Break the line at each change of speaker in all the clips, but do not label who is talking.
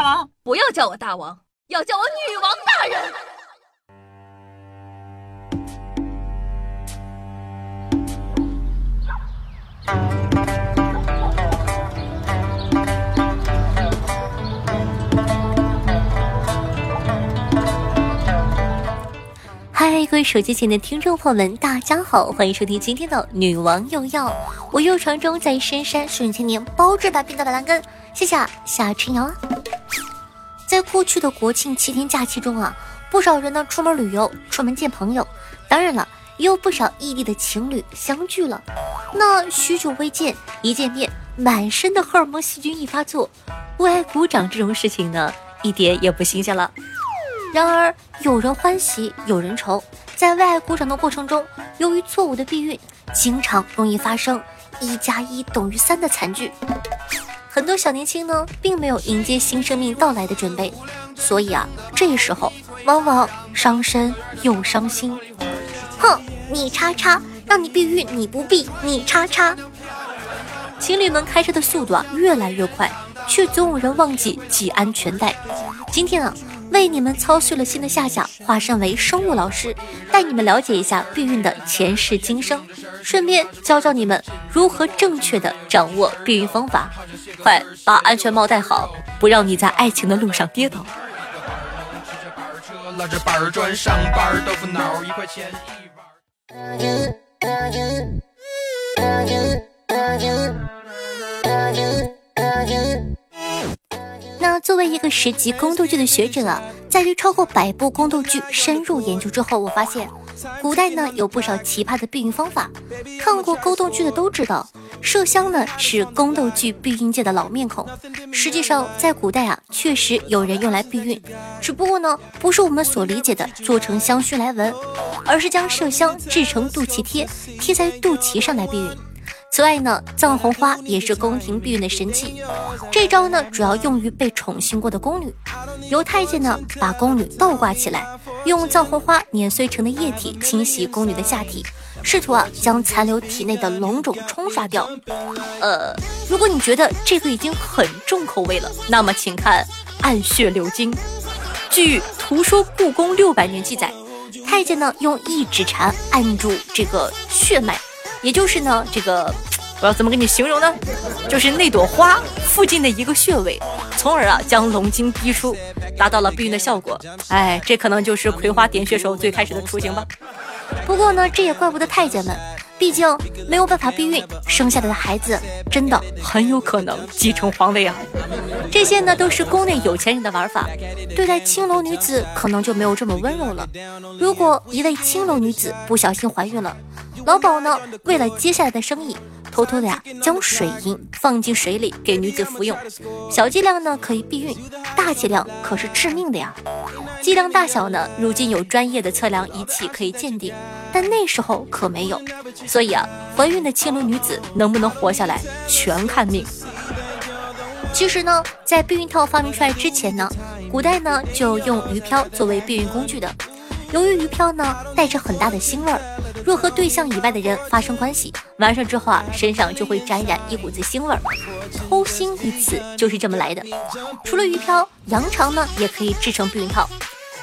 大王？
不要叫我大王，要叫我女王大人。
嗨，各位手机前的听众朋友们，大家好，欢迎收听今天的《女王又要》，我又传中在深山顺千年，包治百病的板蓝根，谢谢夏春瑶啊。在过去的国庆七天假期中啊，不少人呢出门旅游，出门见朋友，当然了，也有不少异地的情侣相聚了。那许久未见，一见面，满身的荷尔蒙细菌一发作，为爱鼓掌这种事情呢，一点也不新鲜了。然而，有人欢喜，有人愁。在为爱鼓掌的过程中，由于错误的避孕，经常容易发生一加一等于三的惨剧。很多小年轻呢，并没有迎接新生命到来的准备，所以啊，这时候往往伤身又伤心。哼，你叉叉，让你避孕你不避，你叉叉。情侣们开车的速度啊越来越快，却总有人忘记系安全带。今天啊。为你们操碎了心的夏夏化身为生物老师，带你们了解一下避孕的前世今生，顺便教教你们如何正确的掌握避孕方法。快把安全帽戴好，不让你在爱情的路上跌倒。那作为一个十级宫斗剧的学者啊，在于超过百部宫斗剧深入研究之后，我发现古代呢有不少奇葩的避孕方法。看过宫斗剧的都知道，麝香呢是宫斗剧避孕界的老面孔。实际上，在古代啊，确实有人用来避孕，只不过呢，不是我们所理解的做成香薰来闻，而是将麝香制成肚脐贴，贴在肚脐上来避孕。此外呢，藏红花也是宫廷避孕的神器。这招呢，主要用于被宠幸过的宫女。由太监呢，把宫女倒挂起来，用藏红花碾碎成的液体清洗宫女的下体，试图啊将残留体内的脓肿冲刷掉。呃，如果你觉得这个已经很重口味了，那么请看暗血流经。据《图说故宫六百年》记载，太监呢用一指禅按住这个血脉。也就是呢，这个我要怎么给你形容呢？就是那朵花附近的一个穴位，从而啊将龙筋逼出，达到了避孕的效果。哎，这可能就是葵花点穴手最开始的雏形吧。不过呢，这也怪不得太监们，毕竟没有办法避孕，生下来的孩子真的很有可能继承皇位啊。这些呢都是宫内有钱人的玩法，对待青楼女子可能就没有这么温柔了。如果一位青楼女子不小心怀孕了，老鸨呢，为了接下来的生意，偷偷的呀，将水银放进水里给女子服用。小剂量呢可以避孕，大剂量可是致命的呀。剂量大小呢，如今有专业的测量仪器可以鉴定，但那时候可没有。所以啊，怀孕的青楼女子能不能活下来，全看命。其实呢，在避孕套发明出来之前呢，古代呢就用鱼漂作为避孕工具的。由于鱼漂呢带着很大的腥味儿。若和对象以外的人发生关系，完事之后啊，身上就会沾染一股子腥味儿。偷腥一词就是这么来的。除了鱼漂，羊肠呢也可以制成避孕套。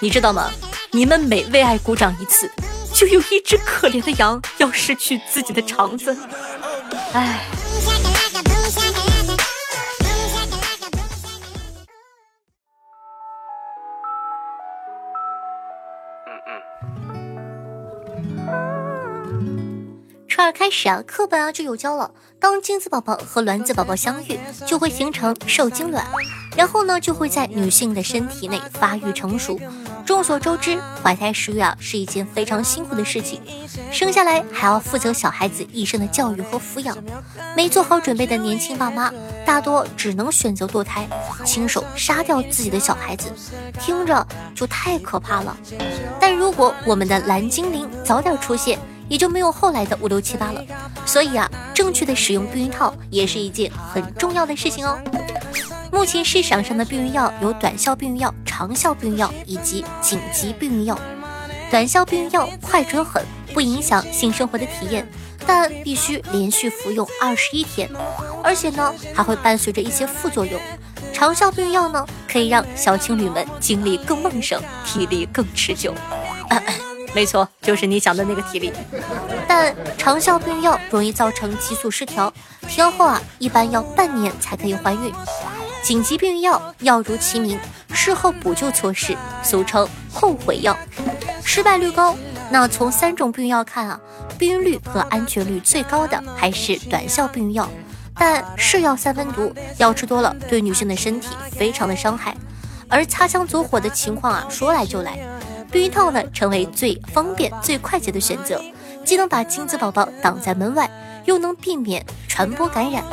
你知道吗？你们每为爱鼓掌一次，就有一只可怜的羊要失去自己的肠子。唉。二开始啊，课本啊就有教了。当精子宝宝和卵子宝宝相遇，就会形成受精卵，然后呢就会在女性的身体内发育成熟。众所周知，怀胎十月啊是一件非常辛苦的事情，生下来还要负责小孩子一生的教育和抚养。没做好准备的年轻爸妈，大多只能选择堕胎，亲手杀掉自己的小孩子，听着就太可怕了。但如果我们的蓝精灵早点出现，也就没有后来的五六七八了，所以啊，正确的使用避孕套也是一件很重要的事情哦。目前市场上的避孕药有短效避孕药、长效避孕药以及紧急避孕药。短效避孕药快准狠，不影响性生活的体验，但必须连续服用二十一天，而且呢还会伴随着一些副作用。长效避孕药呢，可以让小情侣们精力更旺盛，体力更持久。没错，就是你想的那个体力。但长效避孕药容易造成激素失调，停药后啊，一般要半年才可以怀孕。紧急避孕药药如其名，事后补救措施，俗称后悔药，失败率高。那从三种避孕药看啊，避孕率和安全率最高的还是短效避孕药。但是药三分毒，药吃多了对女性的身体非常的伤害。而擦枪走火的情况啊，说来就来，避孕套呢成为最方便、最快捷的选择，既能把精子宝宝挡在门外，又能避免传播感染。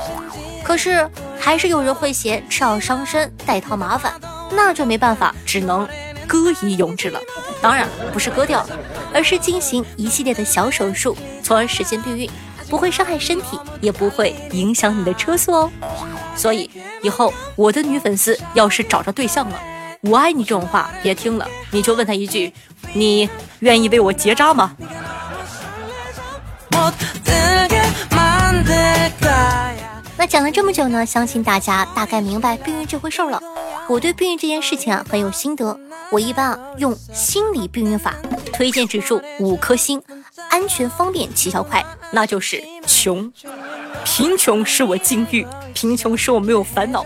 可是还是有人会嫌吃药伤身、带套麻烦，那就没办法，只能割以永志了。当然不是割掉，而是进行一系列的小手术，从而实现避孕。不会伤害身体，也不会影响你的车速哦。所以以后我的女粉丝要是找着对象了，我爱你这种话别听了，你就问他一句：你愿意为我结扎吗？那讲了这么久呢，相信大家大概明白避孕这回事了。我对避孕这件事情啊很有心得，我一般啊用心理避孕法，推荐指数五颗星。安全方便起效快，那就是穷。贫穷使我禁欲，贫穷使我没有烦恼。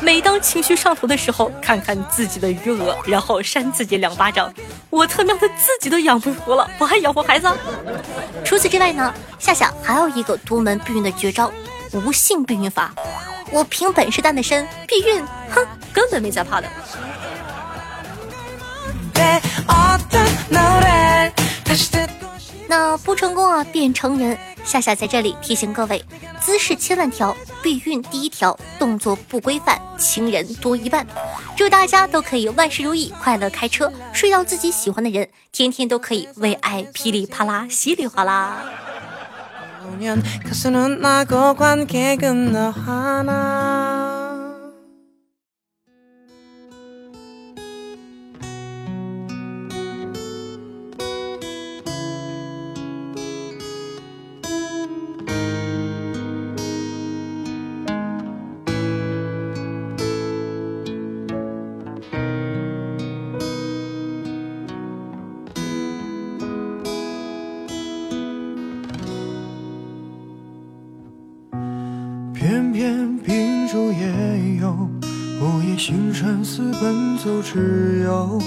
每当情绪上头的时候，看看自己的余额，然后扇自己两巴掌。我他喵的自己都养不活了，我还养活孩子？除此之外呢，夏夏还有一个独门避孕的绝招——无性避孕法。我凭本事单的身避孕，哼，根本没在怕的。那不成功啊，变成人。夏夏在这里提醒各位：姿势千万条，避孕第一条，动作不规范，情人多一半。祝大家都可以万事如意，快乐开车，睡到自己喜欢的人，天天都可以为爱噼里啪啦，稀里哗啦。
偏偏秉烛夜游午夜星辰似奔走之友，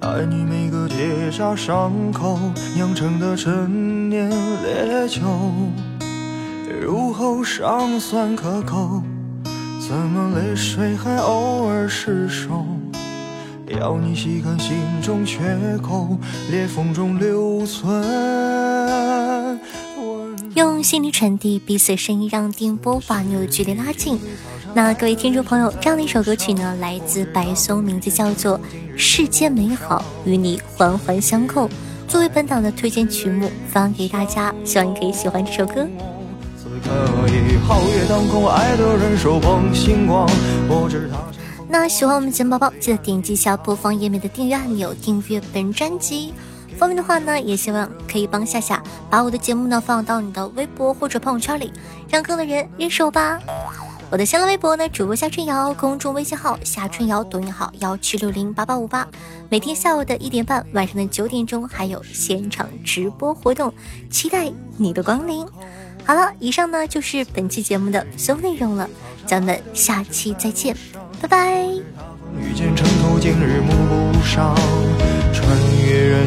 爱你每个结痂伤口酿成的陈年烈酒，入喉尚算可口，怎么泪水还偶尔失守？要你细看心中缺口，裂缝中留存。
用心理传递彼此声音，让电波把你的距离拉近。那各位听众朋友，这样的一首歌曲呢，来自白松，名字叫做《世间美好与你环环相扣》，作为本档的推荐曲目，发给大家，希望你可以喜欢这首歌。那喜欢我们节目宝宝，记得点击一下播放页面的订阅按钮，订阅本专辑。方便的话呢，也希望可以帮夏夏把我的节目呢放到你的微博或者朋友圈里，让更多人认识我吧。我的新浪微博呢，主播夏春瑶，公众微信号夏春瑶，抖音号幺七六零八八五八。每天下午的一点半，晚上的九点钟还有现场直播活动，期待你的光临。好了，以上呢就是本期节目的所有内容了，咱们下期再见，拜拜。遇见城头今日暮不赏，穿越人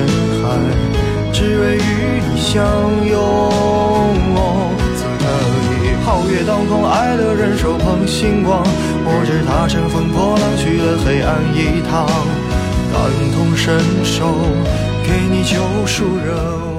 相拥。此刻已皓月当空，爱的人手捧星光。我知他乘风破浪去了黑暗一趟，感同身受，给你救赎热。